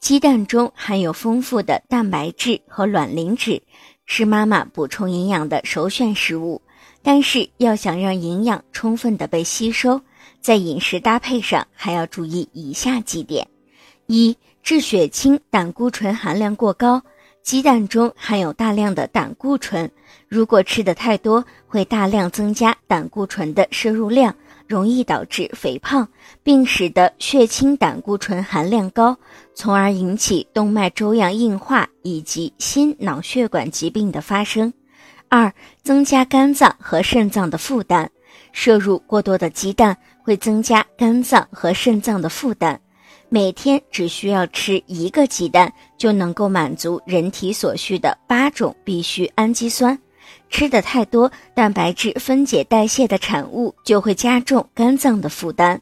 鸡蛋中含有丰富的蛋白质和卵磷脂，是妈妈补充营养的首选食物。但是，要想让营养充分的被吸收，在饮食搭配上还要注意以下几点：一、致血清胆固醇含量过高。鸡蛋中含有大量的胆固醇，如果吃的太多，会大量增加胆固醇的摄入量，容易导致肥胖，并使得血清胆固醇含量高，从而引起动脉粥样硬化以及心脑血管疾病的发生。二、增加肝脏和肾脏的负担，摄入过多的鸡蛋会增加肝脏和肾脏的负担。每天只需要吃一个鸡蛋，就能够满足人体所需的八种必需氨基酸。吃的太多，蛋白质分解代谢的产物就会加重肝脏的负担。